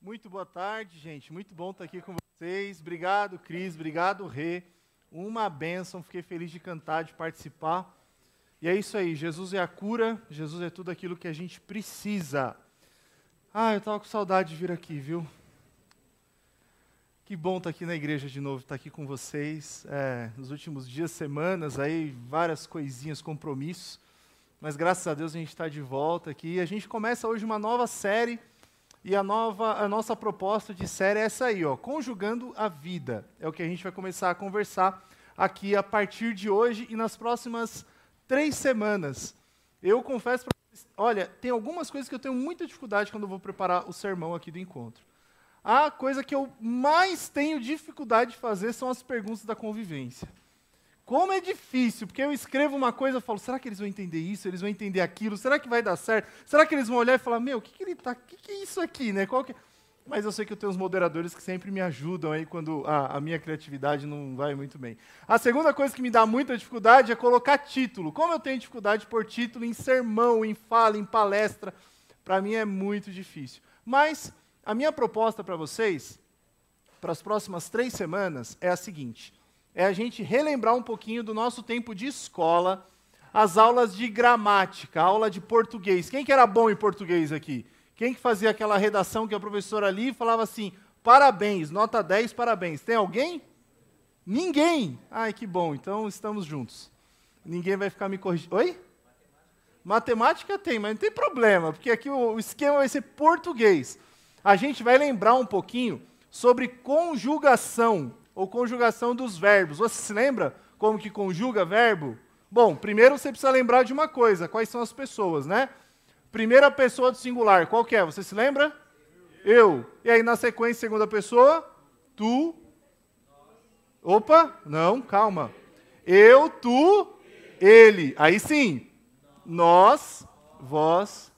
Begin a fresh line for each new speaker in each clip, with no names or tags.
Muito boa tarde, gente. Muito bom estar aqui com vocês. Obrigado, Cris. Obrigado, Rê. Uma bênção. Fiquei feliz de cantar, de participar. E é isso aí. Jesus é a cura. Jesus é tudo aquilo que a gente precisa. Ah, eu estava com saudade de vir aqui, viu? Que bom estar aqui na igreja de novo, estar aqui com vocês. É, nos últimos dias, semanas, aí várias coisinhas, compromissos. Mas graças a Deus a gente está de volta aqui. A gente começa hoje uma nova série e a, nova, a nossa proposta de série é essa aí, ó, Conjugando a Vida. É o que a gente vai começar a conversar aqui a partir de hoje e nas próximas três semanas. Eu confesso para vocês, olha, tem algumas coisas que eu tenho muita dificuldade quando eu vou preparar o sermão aqui do encontro. A coisa que eu mais tenho dificuldade de fazer são as perguntas da convivência. Como é difícil, porque eu escrevo uma coisa e falo, será que eles vão entender isso? Eles vão entender aquilo? Será que vai dar certo? Será que eles vão olhar e falar, meu, o que, que ele tá, que, que é isso aqui, né? Qual que... Mas eu sei que eu tenho os moderadores que sempre me ajudam aí quando a, a, minha criatividade não vai muito bem. A segunda coisa que me dá muita dificuldade é colocar título. Como eu tenho dificuldade por título em sermão, em fala, em palestra, para mim é muito difícil. Mas a minha proposta para vocês, para as próximas três semanas, é a seguinte é a gente relembrar um pouquinho do nosso tempo de escola, as aulas de gramática, aula de português. Quem que era bom em português aqui? Quem que fazia aquela redação que a professora ali falava assim: parabéns, nota 10, parabéns. Tem alguém? Ninguém. Ai, que bom, então estamos juntos. Ninguém vai ficar me corrigindo. Oi? Matemática tem, mas não tem problema, porque aqui o esquema vai ser português. A gente vai lembrar um pouquinho sobre conjugação ou conjugação dos verbos. Você se lembra como que conjuga verbo? Bom, primeiro você precisa lembrar de uma coisa, quais são as pessoas, né? Primeira pessoa do singular, qual que é? Você se lembra? Eu. E aí na sequência, segunda pessoa, tu. Opa, não, calma. Eu, tu, ele. Aí sim. Nós, vós,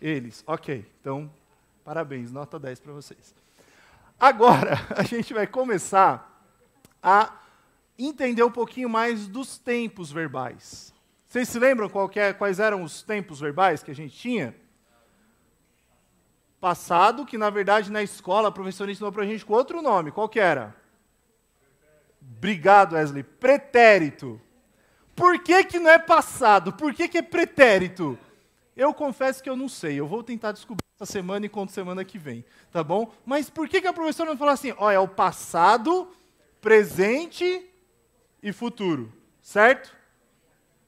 eles. Ok, então, parabéns, nota 10 para vocês. Agora, a gente vai começar a entender um pouquinho mais dos tempos verbais. Vocês se lembram é, quais eram os tempos verbais que a gente tinha? Passado, que na verdade na escola a professora ensinou para a gente com outro nome. Qual que era? Obrigado, Wesley. Pretérito. Por que, que não é passado? Por que, que é pretérito? Eu confesso que eu não sei. Eu vou tentar descobrir essa semana e conto semana que vem, tá bom? Mas por que, que a professora não falou assim, ó, é o passado presente e futuro, certo?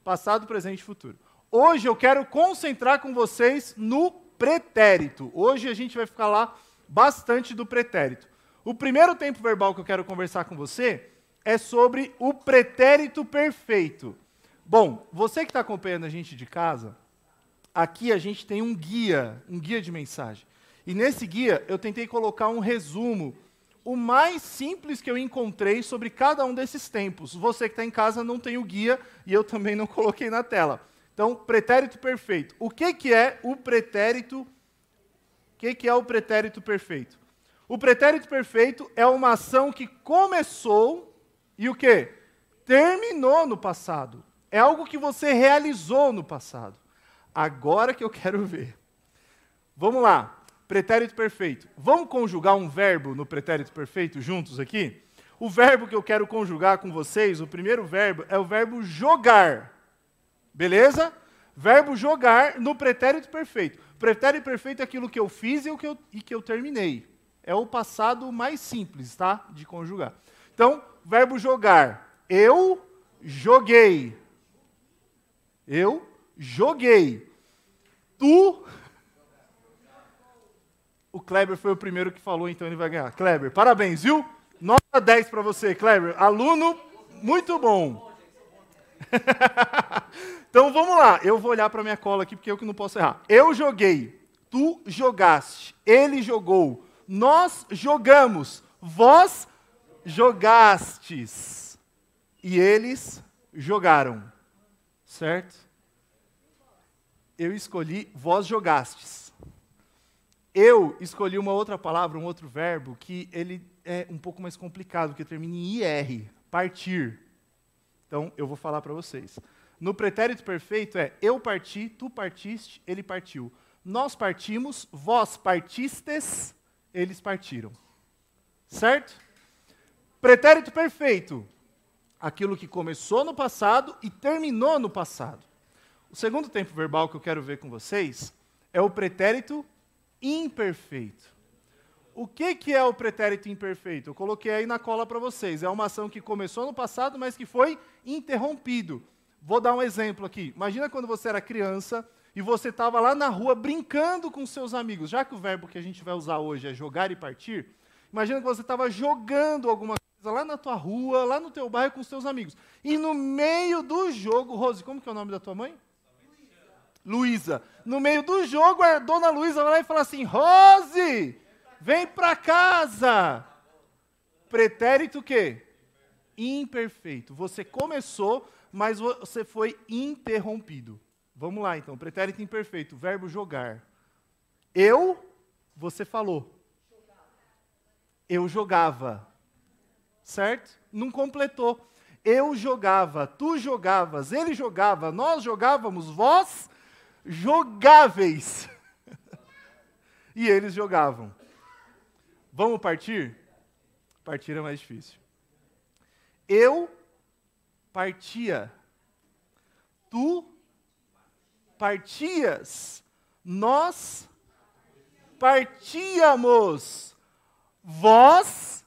Passado, presente e futuro. Hoje eu quero concentrar com vocês no pretérito. Hoje a gente vai ficar lá bastante do pretérito. O primeiro tempo verbal que eu quero conversar com você é sobre o pretérito perfeito. Bom, você que está acompanhando a gente de casa, aqui a gente tem um guia, um guia de mensagem. E nesse guia eu tentei colocar um resumo o mais simples que eu encontrei sobre cada um desses tempos. Você que está em casa não tem o guia e eu também não coloquei na tela. Então, pretérito perfeito. O que, que é o pretérito? O que, que é o pretérito perfeito? O pretérito perfeito é uma ação que começou e o que? Terminou no passado. É algo que você realizou no passado. Agora que eu quero ver. Vamos lá. Pretérito perfeito. Vamos conjugar um verbo no pretérito perfeito juntos aqui? O verbo que eu quero conjugar com vocês, o primeiro verbo, é o verbo jogar. Beleza? Verbo jogar no pretérito perfeito. Pretérito perfeito é aquilo que eu fiz e, o que eu, e que eu terminei. É o passado mais simples, tá? De conjugar. Então, verbo jogar. Eu joguei. Eu joguei. Tu o Kleber foi o primeiro que falou, então ele vai ganhar. Kleber, parabéns, viu? Nota 10 para você, Kleber. Aluno muito bom. então vamos lá. Eu vou olhar para minha cola aqui porque eu que não posso errar. Eu joguei, tu jogaste, ele jogou, nós jogamos, vós jogastes e eles jogaram. Certo? Eu escolhi vós jogastes. Eu escolhi uma outra palavra, um outro verbo, que ele é um pouco mais complicado, que termina em IR, partir. Então, eu vou falar para vocês. No pretérito perfeito é eu parti, tu partiste, ele partiu. Nós partimos, vós partistes, eles partiram. Certo? Pretérito perfeito. Aquilo que começou no passado e terminou no passado. O segundo tempo verbal que eu quero ver com vocês é o pretérito imperfeito. O que, que é o pretérito imperfeito? Eu coloquei aí na cola para vocês. É uma ação que começou no passado, mas que foi interrompido. Vou dar um exemplo aqui. Imagina quando você era criança e você estava lá na rua brincando com seus amigos. Já que o verbo que a gente vai usar hoje é jogar e partir, imagina que você estava jogando alguma coisa lá na tua rua, lá no teu bairro com seus amigos. E no meio do jogo, Rose, como que é o nome da tua mãe? Luísa. No meio do jogo, a dona Luísa vai lá e fala assim: Rose, vem para casa. Pretérito o quê? Imperfeito. Você começou, mas você foi interrompido. Vamos lá então, pretérito imperfeito, verbo jogar. Eu, você falou. Eu jogava. Certo? Não completou. Eu jogava, tu jogavas, ele jogava, nós jogávamos, vós jogáveis. e eles jogavam. Vamos partir? Partir é mais difícil. Eu partia. Tu partias. Nós partíamos. Vós.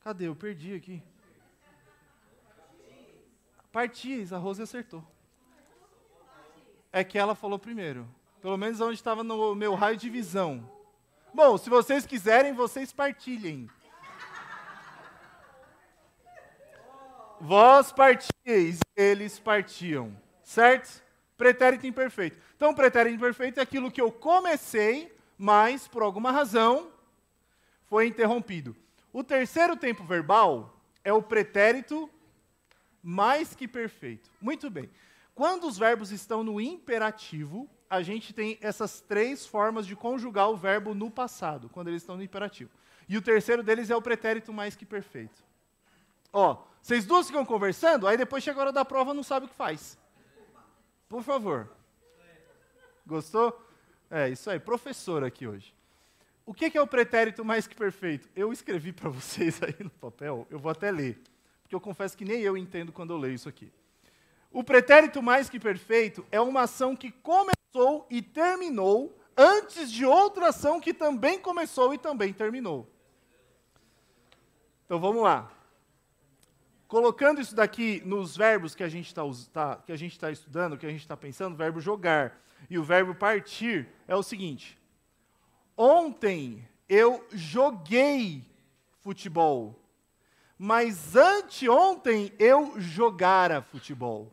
Cadê? Eu perdi aqui. Partis, a Rose acertou. É que ela falou primeiro. Pelo menos onde estava no meu raio de visão. Bom, se vocês quiserem, vocês partilhem. Vós partíeis, eles partiam. Certo? Pretérito imperfeito. Então, pretérito imperfeito é aquilo que eu comecei, mas por alguma razão foi interrompido. O terceiro tempo verbal é o pretérito mais que perfeito. Muito bem. Quando os verbos estão no imperativo, a gente tem essas três formas de conjugar o verbo no passado, quando eles estão no imperativo. E o terceiro deles é o pretérito mais que perfeito. Ó, vocês duas ficam conversando, aí depois chega a hora da prova não sabe o que faz. Por favor. Gostou? É, isso aí, professor aqui hoje. O que é o pretérito mais que perfeito? Eu escrevi para vocês aí no papel, eu vou até ler, porque eu confesso que nem eu entendo quando eu leio isso aqui. O pretérito mais que perfeito é uma ação que começou e terminou antes de outra ação que também começou e também terminou. Então vamos lá. Colocando isso daqui nos verbos que a gente está tá, gente tá estudando, que a gente está pensando, o verbo jogar e o verbo partir é o seguinte: ontem eu joguei futebol, mas anteontem eu jogara futebol.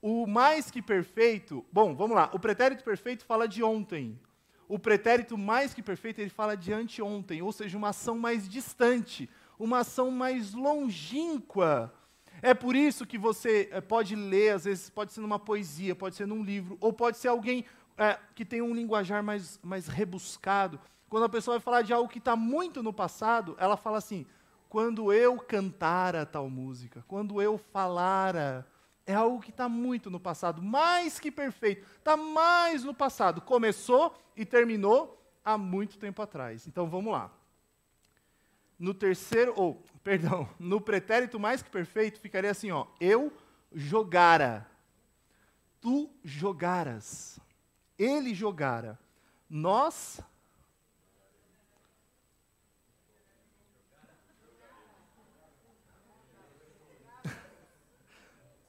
O mais que perfeito, bom, vamos lá. O pretérito perfeito fala de ontem. O pretérito mais que perfeito, ele fala de anteontem, ou seja, uma ação mais distante, uma ação mais longínqua. É por isso que você é, pode ler, às vezes pode ser numa poesia, pode ser num livro, ou pode ser alguém é, que tem um linguajar mais, mais rebuscado. Quando a pessoa vai falar de algo que está muito no passado, ela fala assim: quando eu cantara tal música, quando eu falara é algo que está muito no passado, mais que perfeito, está mais no passado. Começou e terminou há muito tempo atrás. Então vamos lá. No terceiro, ou, perdão, no pretérito mais que perfeito ficaria assim, ó, eu jogara, tu jogaras, ele jogara, nós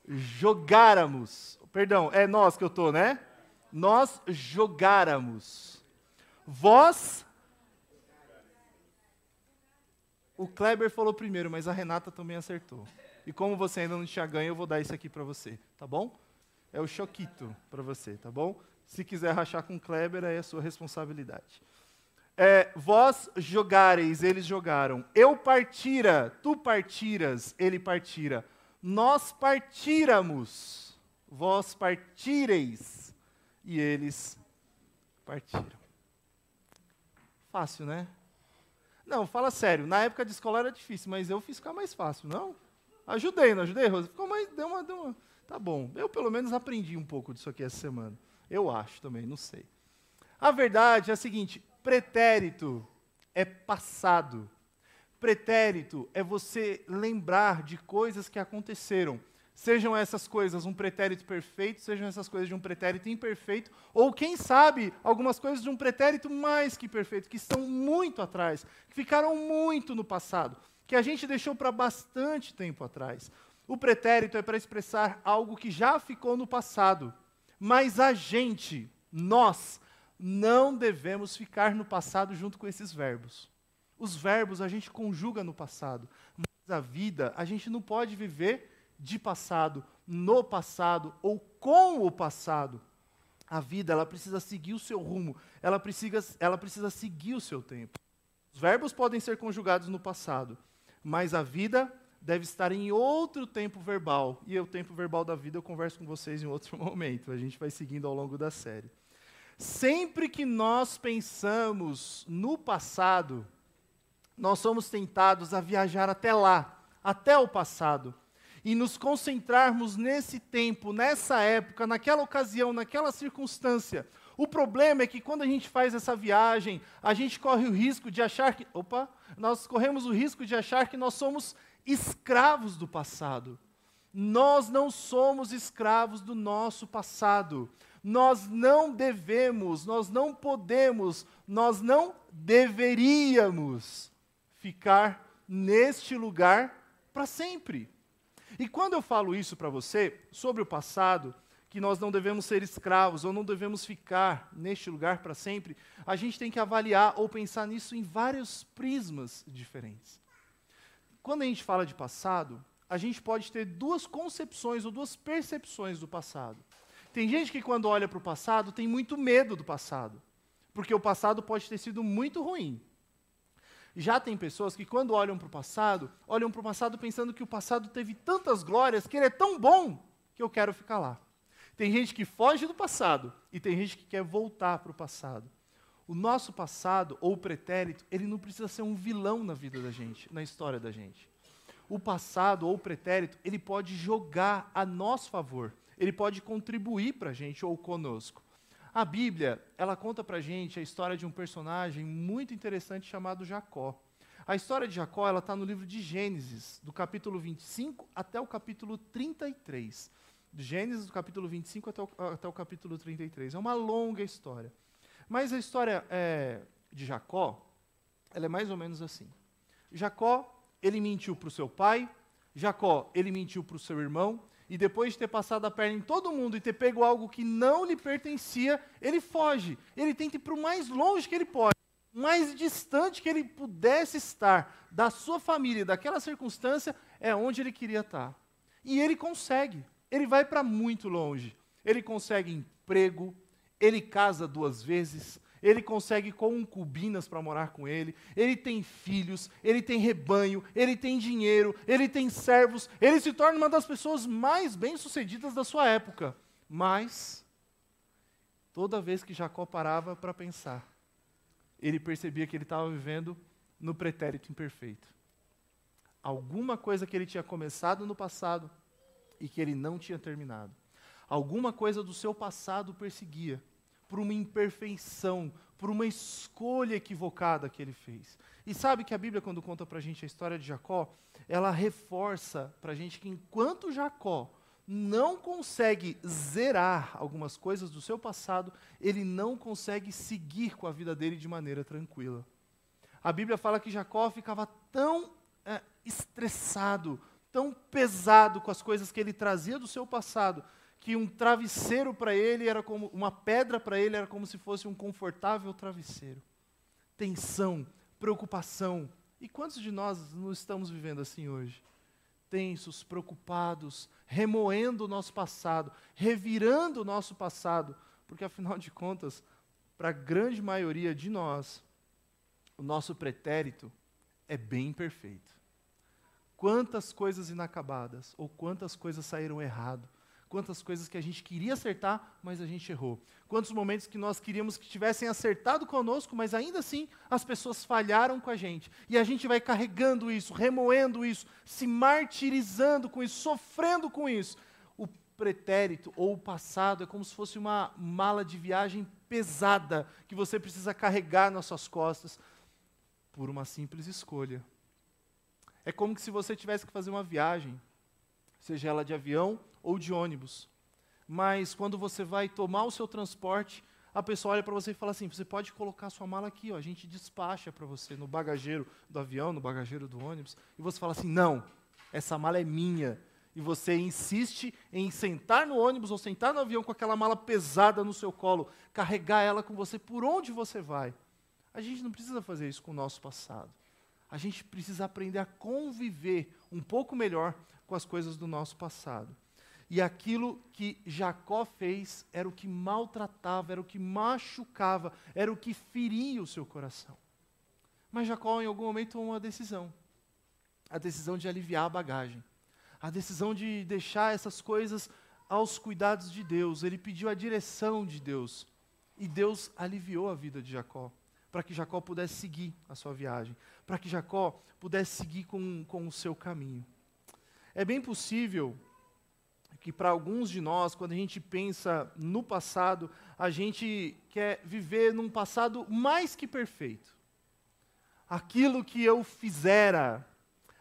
jogáramos. Perdão, é nós que eu estou, né? Nós jogáramos. Vós. O Kleber falou primeiro, mas a Renata também acertou. E como você ainda não tinha ganho, eu vou dar isso aqui para você, tá bom? É o choquito para você, tá bom? Se quiser rachar com o Kleber, é a sua responsabilidade. É, vós jogareis, eles jogaram. Eu partira, tu partiras, ele partira nós partíramos, vós partireis, e eles partiram. Fácil, né? Não, fala sério, na época de escola era difícil, mas eu fiz ficar mais fácil, não? Ajudei, não ajudei, Rosa? Ficou mais, deu uma, deu uma... Tá bom, eu pelo menos aprendi um pouco disso aqui essa semana. Eu acho também, não sei. A verdade é a seguinte: pretérito é passado. Pretérito é você lembrar de coisas que aconteceram. Sejam essas coisas um pretérito perfeito, sejam essas coisas de um pretérito imperfeito, ou quem sabe, algumas coisas de um pretérito mais que perfeito, que estão muito atrás, que ficaram muito no passado, que a gente deixou para bastante tempo atrás. O pretérito é para expressar algo que já ficou no passado, mas a gente, nós, não devemos ficar no passado junto com esses verbos. Os verbos a gente conjuga no passado, mas a vida a gente não pode viver de passado, no passado ou com o passado. A vida ela precisa seguir o seu rumo, ela precisa, ela precisa seguir o seu tempo. Os verbos podem ser conjugados no passado, mas a vida deve estar em outro tempo verbal. E o tempo verbal da vida eu converso com vocês em outro momento. A gente vai seguindo ao longo da série. Sempre que nós pensamos no passado, nós somos tentados a viajar até lá, até o passado, e nos concentrarmos nesse tempo, nessa época, naquela ocasião, naquela circunstância. O problema é que quando a gente faz essa viagem, a gente corre o risco de achar que. Opa! Nós corremos o risco de achar que nós somos escravos do passado. Nós não somos escravos do nosso passado. Nós não devemos, nós não podemos, nós não deveríamos ficar neste lugar para sempre. E quando eu falo isso para você, sobre o passado, que nós não devemos ser escravos ou não devemos ficar neste lugar para sempre, a gente tem que avaliar ou pensar nisso em vários prismas diferentes. Quando a gente fala de passado, a gente pode ter duas concepções ou duas percepções do passado. Tem gente que, quando olha para o passado, tem muito medo do passado, porque o passado pode ter sido muito ruim. Já tem pessoas que, quando olham para o passado, olham para o passado pensando que o passado teve tantas glórias, que ele é tão bom, que eu quero ficar lá. Tem gente que foge do passado e tem gente que quer voltar para o passado. O nosso passado, ou pretérito, ele não precisa ser um vilão na vida da gente, na história da gente. O passado, ou pretérito, ele pode jogar a nosso favor ele pode contribuir para a gente ou conosco. A Bíblia, ela conta para gente a história de um personagem muito interessante chamado Jacó. A história de Jacó ela está no livro de Gênesis, do capítulo 25 até o capítulo 33. De Gênesis, do capítulo 25 até o, até o capítulo 33. É uma longa história. Mas a história é, de Jacó, ela é mais ou menos assim. Jacó, ele mentiu para o seu pai, Jacó, ele mentiu para o seu irmão, e depois de ter passado a perna em todo mundo e ter pego algo que não lhe pertencia, ele foge. Ele tenta ir para o mais longe que ele pode, mais distante que ele pudesse estar da sua família, daquela circunstância, é onde ele queria estar. E ele consegue. Ele vai para muito longe. Ele consegue emprego, ele casa duas vezes, ele consegue concubinas para morar com ele, ele tem filhos, ele tem rebanho, ele tem dinheiro, ele tem servos, ele se torna uma das pessoas mais bem-sucedidas da sua época. Mas, toda vez que Jacó parava para pensar, ele percebia que ele estava vivendo no pretérito imperfeito. Alguma coisa que ele tinha começado no passado e que ele não tinha terminado. Alguma coisa do seu passado perseguia por uma imperfeição, por uma escolha equivocada que ele fez. E sabe que a Bíblia, quando conta para a gente a história de Jacó, ela reforça para a gente que enquanto Jacó não consegue zerar algumas coisas do seu passado, ele não consegue seguir com a vida dele de maneira tranquila. A Bíblia fala que Jacó ficava tão é, estressado, tão pesado com as coisas que ele trazia do seu passado, que um travesseiro para ele era como uma pedra para ele era como se fosse um confortável travesseiro. Tensão, preocupação. E quantos de nós não estamos vivendo assim hoje? Tensos, preocupados, remoendo o nosso passado, revirando o nosso passado, porque afinal de contas, para a grande maioria de nós, o nosso pretérito é bem perfeito. Quantas coisas inacabadas, ou quantas coisas saíram errado, Quantas coisas que a gente queria acertar, mas a gente errou. Quantos momentos que nós queríamos que tivessem acertado conosco, mas ainda assim as pessoas falharam com a gente. E a gente vai carregando isso, remoendo isso, se martirizando com isso, sofrendo com isso. O pretérito ou o passado é como se fosse uma mala de viagem pesada que você precisa carregar nas suas costas por uma simples escolha. É como se você tivesse que fazer uma viagem, seja ela de avião ou de ônibus. Mas quando você vai tomar o seu transporte, a pessoa olha para você e fala assim: você pode colocar sua mala aqui, ó, a gente despacha para você no bagageiro do avião, no bagageiro do ônibus. E você fala assim: não, essa mala é minha, e você insiste em sentar no ônibus ou sentar no avião com aquela mala pesada no seu colo, carregar ela com você por onde você vai. A gente não precisa fazer isso com o nosso passado. A gente precisa aprender a conviver um pouco melhor com as coisas do nosso passado. E aquilo que Jacó fez era o que maltratava, era o que machucava, era o que feria o seu coração. Mas Jacó, em algum momento, tomou uma decisão a decisão de aliviar a bagagem a decisão de deixar essas coisas aos cuidados de Deus. Ele pediu a direção de Deus. E Deus aliviou a vida de Jacó, para que Jacó pudesse seguir a sua viagem, para que Jacó pudesse seguir com, com o seu caminho. É bem possível que para alguns de nós, quando a gente pensa no passado, a gente quer viver num passado mais que perfeito. Aquilo que eu fizera,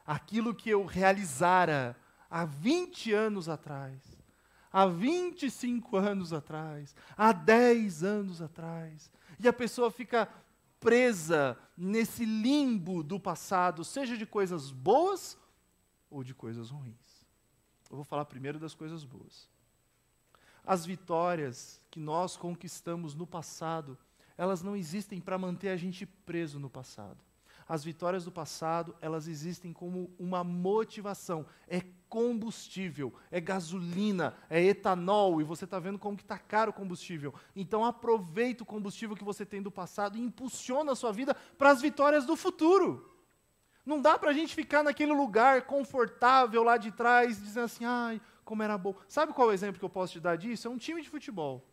aquilo que eu realizara, há 20 anos atrás, há 25 anos atrás, há 10 anos atrás. E a pessoa fica presa nesse limbo do passado, seja de coisas boas ou de coisas ruins. Eu vou falar primeiro das coisas boas. As vitórias que nós conquistamos no passado, elas não existem para manter a gente preso no passado. As vitórias do passado, elas existem como uma motivação, é combustível, é gasolina, é etanol, e você está vendo como que está caro o combustível. Então aproveita o combustível que você tem do passado e impulsiona a sua vida para as vitórias do futuro. Não dá para a gente ficar naquele lugar confortável lá de trás, dizendo assim, ai, como era bom. Sabe qual é o exemplo que eu posso te dar disso? É um time de futebol.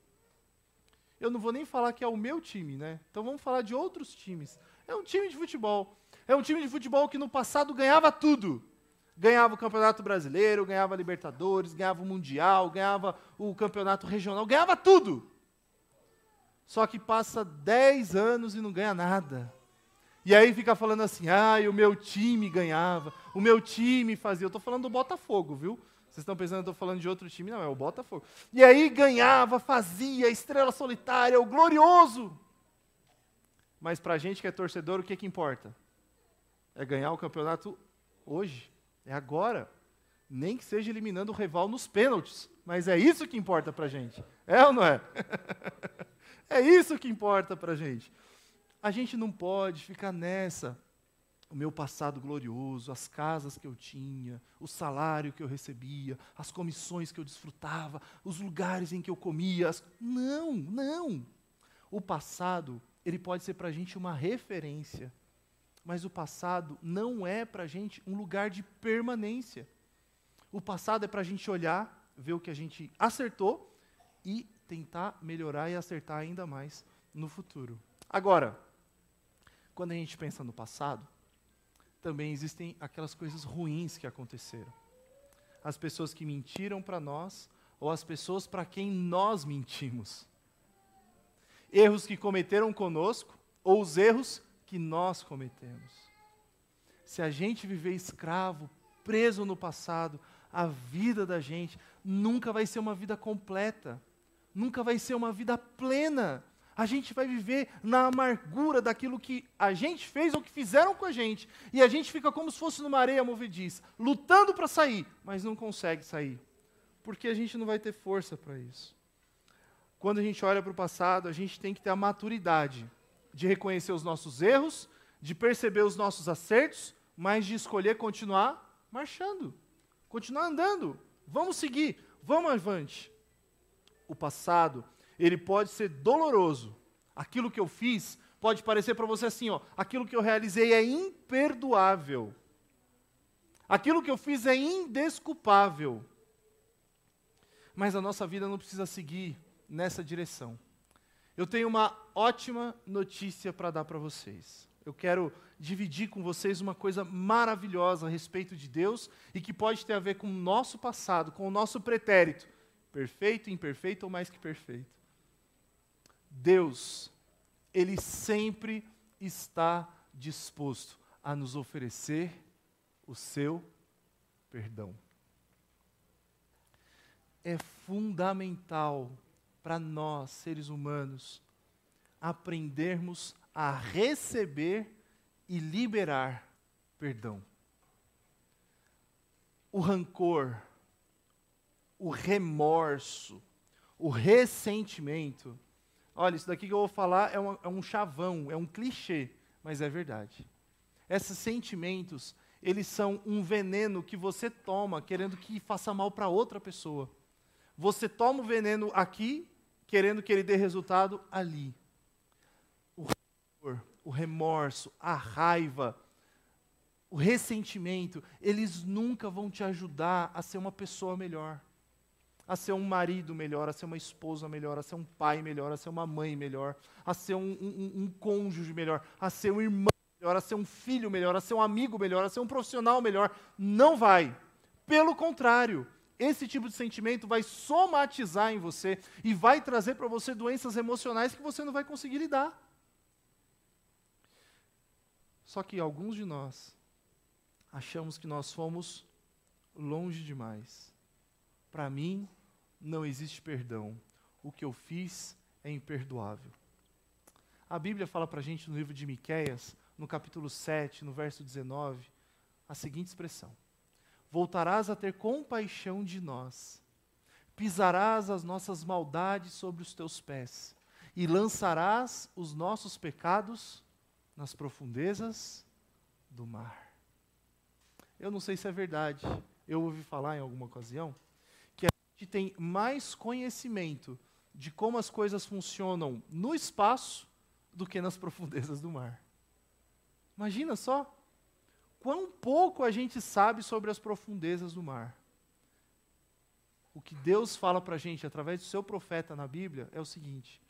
Eu não vou nem falar que é o meu time, né? Então vamos falar de outros times. É um time de futebol. É um time de futebol que no passado ganhava tudo. Ganhava o Campeonato Brasileiro, ganhava a Libertadores, ganhava o Mundial, ganhava o Campeonato Regional, ganhava tudo. Só que passa 10 anos e não ganha nada. E aí fica falando assim: ah, o meu time ganhava, o meu time fazia. Eu estou falando do Botafogo, viu? Vocês estão pensando que eu estou falando de outro time? Não, é o Botafogo. E aí ganhava, fazia, estrela solitária, o glorioso. Mas para a gente que é torcedor, o que, que importa? É ganhar o campeonato hoje, é agora. Nem que seja eliminando o rival nos pênaltis. Mas é isso que importa para a gente. É ou não é? é isso que importa para a gente. A gente não pode ficar nessa. O meu passado glorioso, as casas que eu tinha, o salário que eu recebia, as comissões que eu desfrutava, os lugares em que eu comia. As... Não, não. O passado ele pode ser para a gente uma referência, mas o passado não é para a gente um lugar de permanência. O passado é para a gente olhar, ver o que a gente acertou e tentar melhorar e acertar ainda mais no futuro. Agora, quando a gente pensa no passado, também existem aquelas coisas ruins que aconteceram. As pessoas que mentiram para nós ou as pessoas para quem nós mentimos erros que cometeram conosco ou os erros que nós cometemos. Se a gente viver escravo, preso no passado, a vida da gente nunca vai ser uma vida completa, nunca vai ser uma vida plena. A gente vai viver na amargura daquilo que a gente fez ou que fizeram com a gente. E a gente fica como se fosse numa areia movediça, lutando para sair, mas não consegue sair. Porque a gente não vai ter força para isso quando a gente olha para o passado, a gente tem que ter a maturidade de reconhecer os nossos erros, de perceber os nossos acertos, mas de escolher continuar marchando, continuar andando. Vamos seguir, vamos avante. O passado, ele pode ser doloroso. Aquilo que eu fiz pode parecer para você assim, ó, aquilo que eu realizei é imperdoável. Aquilo que eu fiz é indesculpável. Mas a nossa vida não precisa seguir nessa direção. Eu tenho uma ótima notícia para dar para vocês. Eu quero dividir com vocês uma coisa maravilhosa a respeito de Deus e que pode ter a ver com o nosso passado, com o nosso pretérito perfeito, imperfeito ou mais que perfeito. Deus, Ele sempre está disposto a nos oferecer o seu perdão. É fundamental para nós, seres humanos, aprendermos a receber e liberar perdão. O rancor, o remorso, o ressentimento. Olha, isso daqui que eu vou falar é, é um chavão, é um clichê, mas é verdade. Esses sentimentos, eles são um veneno que você toma querendo que faça mal para outra pessoa. Você toma o veneno aqui, querendo que ele dê resultado ali. O remorso, a raiva, o ressentimento, eles nunca vão te ajudar a ser uma pessoa melhor a ser um marido melhor, a ser uma esposa melhor, a ser um pai melhor, a ser uma mãe melhor, a ser um, um, um cônjuge melhor, a ser um irmão melhor, a ser um filho melhor, a ser um amigo melhor, a ser um profissional melhor. Não vai. Pelo contrário, esse tipo de sentimento vai somatizar em você e vai trazer para você doenças emocionais que você não vai conseguir lidar. Só que alguns de nós achamos que nós fomos longe demais para mim não existe perdão. O que eu fiz é imperdoável. A Bíblia fala para a gente no livro de Miquéias, no capítulo 7, no verso 19, a seguinte expressão: Voltarás a ter compaixão de nós, pisarás as nossas maldades sobre os teus pés, e lançarás os nossos pecados nas profundezas do mar. Eu não sei se é verdade, eu ouvi falar em alguma ocasião que tem mais conhecimento de como as coisas funcionam no espaço do que nas profundezas do mar. Imagina só quão pouco a gente sabe sobre as profundezas do mar. O que Deus fala para a gente através do seu profeta na Bíblia é o seguinte: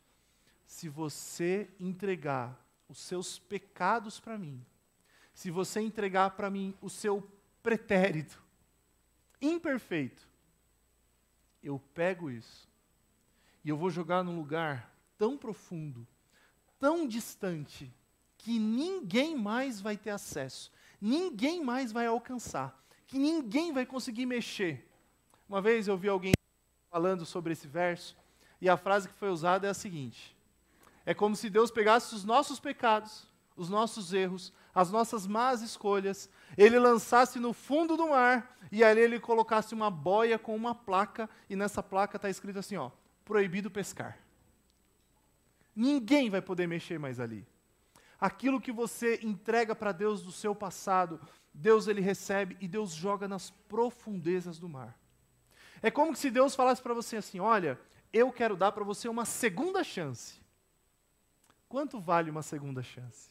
se você entregar os seus pecados para mim, se você entregar para mim o seu pretérito imperfeito, eu pego isso e eu vou jogar num lugar tão profundo, tão distante, que ninguém mais vai ter acesso, ninguém mais vai alcançar, que ninguém vai conseguir mexer. Uma vez eu vi alguém falando sobre esse verso, e a frase que foi usada é a seguinte: É como se Deus pegasse os nossos pecados, os nossos erros, as nossas más escolhas, ele lançasse no fundo do mar e ali ele colocasse uma boia com uma placa e nessa placa está escrito assim, ó, proibido pescar. Ninguém vai poder mexer mais ali. Aquilo que você entrega para Deus do seu passado, Deus ele recebe e Deus joga nas profundezas do mar. É como se Deus falasse para você assim: olha, eu quero dar para você uma segunda chance. Quanto vale uma segunda chance?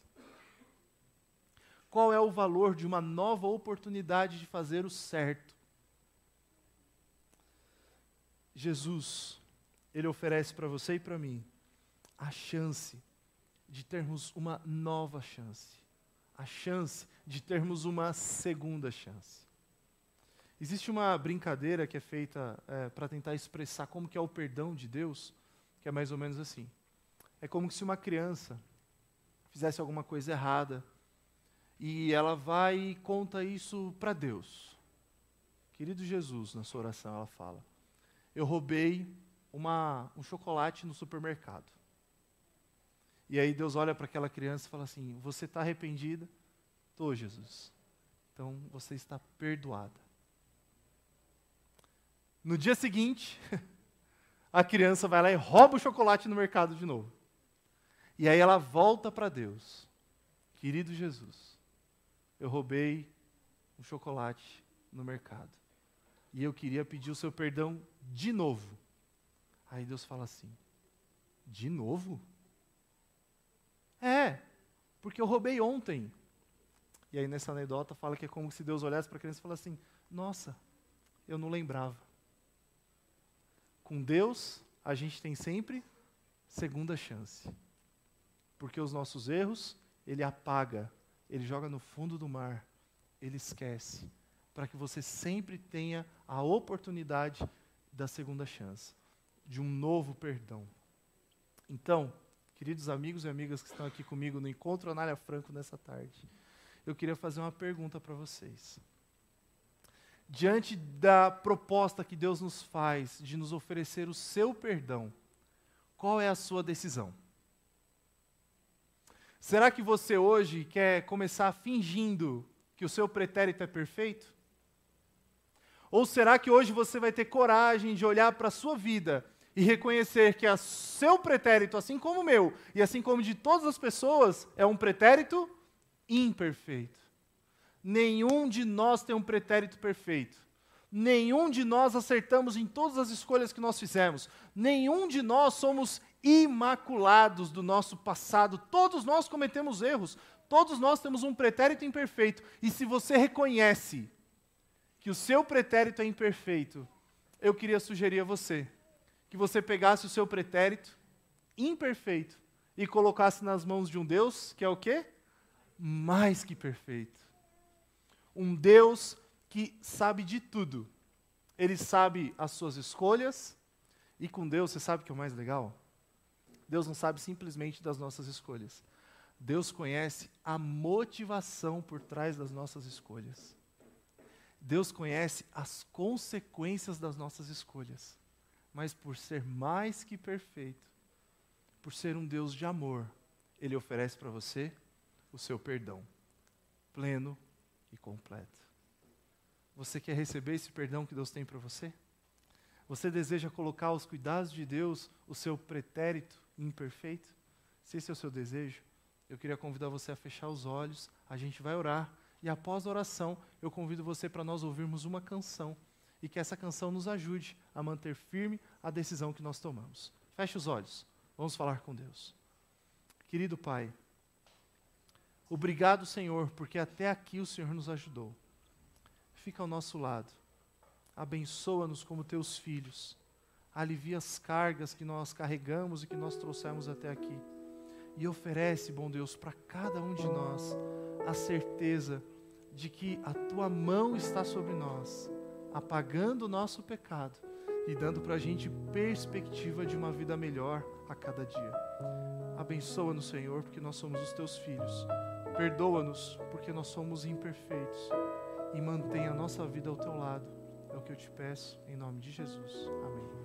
Qual é o valor de uma nova oportunidade de fazer o certo? Jesus, Ele oferece para você e para mim a chance de termos uma nova chance, a chance de termos uma segunda chance. Existe uma brincadeira que é feita é, para tentar expressar como que é o perdão de Deus, que é mais ou menos assim. É como se uma criança fizesse alguma coisa errada e ela vai e conta isso para Deus. Querido Jesus, na sua oração, ela fala: Eu roubei uma, um chocolate no supermercado. E aí Deus olha para aquela criança e fala assim: Você está arrependida? Estou, Jesus. Então você está perdoada. No dia seguinte, a criança vai lá e rouba o chocolate no mercado de novo. E aí ela volta para Deus. Querido Jesus, eu roubei um chocolate no mercado. E eu queria pedir o seu perdão de novo. Aí Deus fala assim: De novo? É, porque eu roubei ontem. E aí nessa anedota fala que é como se Deus olhasse para a criança e falasse assim: Nossa, eu não lembrava. Com Deus, a gente tem sempre segunda chance. Porque os nossos erros, Ele apaga ele joga no fundo do mar, ele esquece, para que você sempre tenha a oportunidade da segunda chance, de um novo perdão. Então, queridos amigos e amigas que estão aqui comigo no encontro Anália Franco nessa tarde, eu queria fazer uma pergunta para vocês. Diante da proposta que Deus nos faz de nos oferecer o seu perdão, qual é a sua decisão? Será que você hoje quer começar fingindo que o seu pretérito é perfeito? Ou será que hoje você vai ter coragem de olhar para a sua vida e reconhecer que o seu pretérito, assim como o meu, e assim como de todas as pessoas, é um pretérito imperfeito? Nenhum de nós tem um pretérito perfeito. Nenhum de nós acertamos em todas as escolhas que nós fizemos. Nenhum de nós somos imaculados do nosso passado. Todos nós cometemos erros. Todos nós temos um pretérito imperfeito. E se você reconhece que o seu pretérito é imperfeito, eu queria sugerir a você que você pegasse o seu pretérito imperfeito e colocasse nas mãos de um Deus que é o quê? Mais que perfeito. Um Deus que sabe de tudo. Ele sabe as suas escolhas, e com Deus, você sabe que é o mais legal? Deus não sabe simplesmente das nossas escolhas. Deus conhece a motivação por trás das nossas escolhas. Deus conhece as consequências das nossas escolhas. Mas por ser mais que perfeito, por ser um Deus de amor, Ele oferece para você o seu perdão, pleno e completo. Você quer receber esse perdão que Deus tem para você? Você deseja colocar aos cuidados de Deus o seu pretérito imperfeito? Se esse é o seu desejo, eu queria convidar você a fechar os olhos, a gente vai orar, e após a oração, eu convido você para nós ouvirmos uma canção e que essa canção nos ajude a manter firme a decisão que nós tomamos. Feche os olhos, vamos falar com Deus. Querido Pai, obrigado, Senhor, porque até aqui o Senhor nos ajudou. Fica ao nosso lado, abençoa-nos como teus filhos, alivia as cargas que nós carregamos e que nós trouxemos até aqui. E oferece, bom Deus, para cada um de nós a certeza de que a tua mão está sobre nós, apagando o nosso pecado e dando para a gente perspectiva de uma vida melhor a cada dia. Abençoa-nos, Senhor, porque nós somos os teus filhos. Perdoa-nos, porque nós somos imperfeitos. E mantenha a nossa vida ao teu lado. É o que eu te peço, em nome de Jesus. Amém.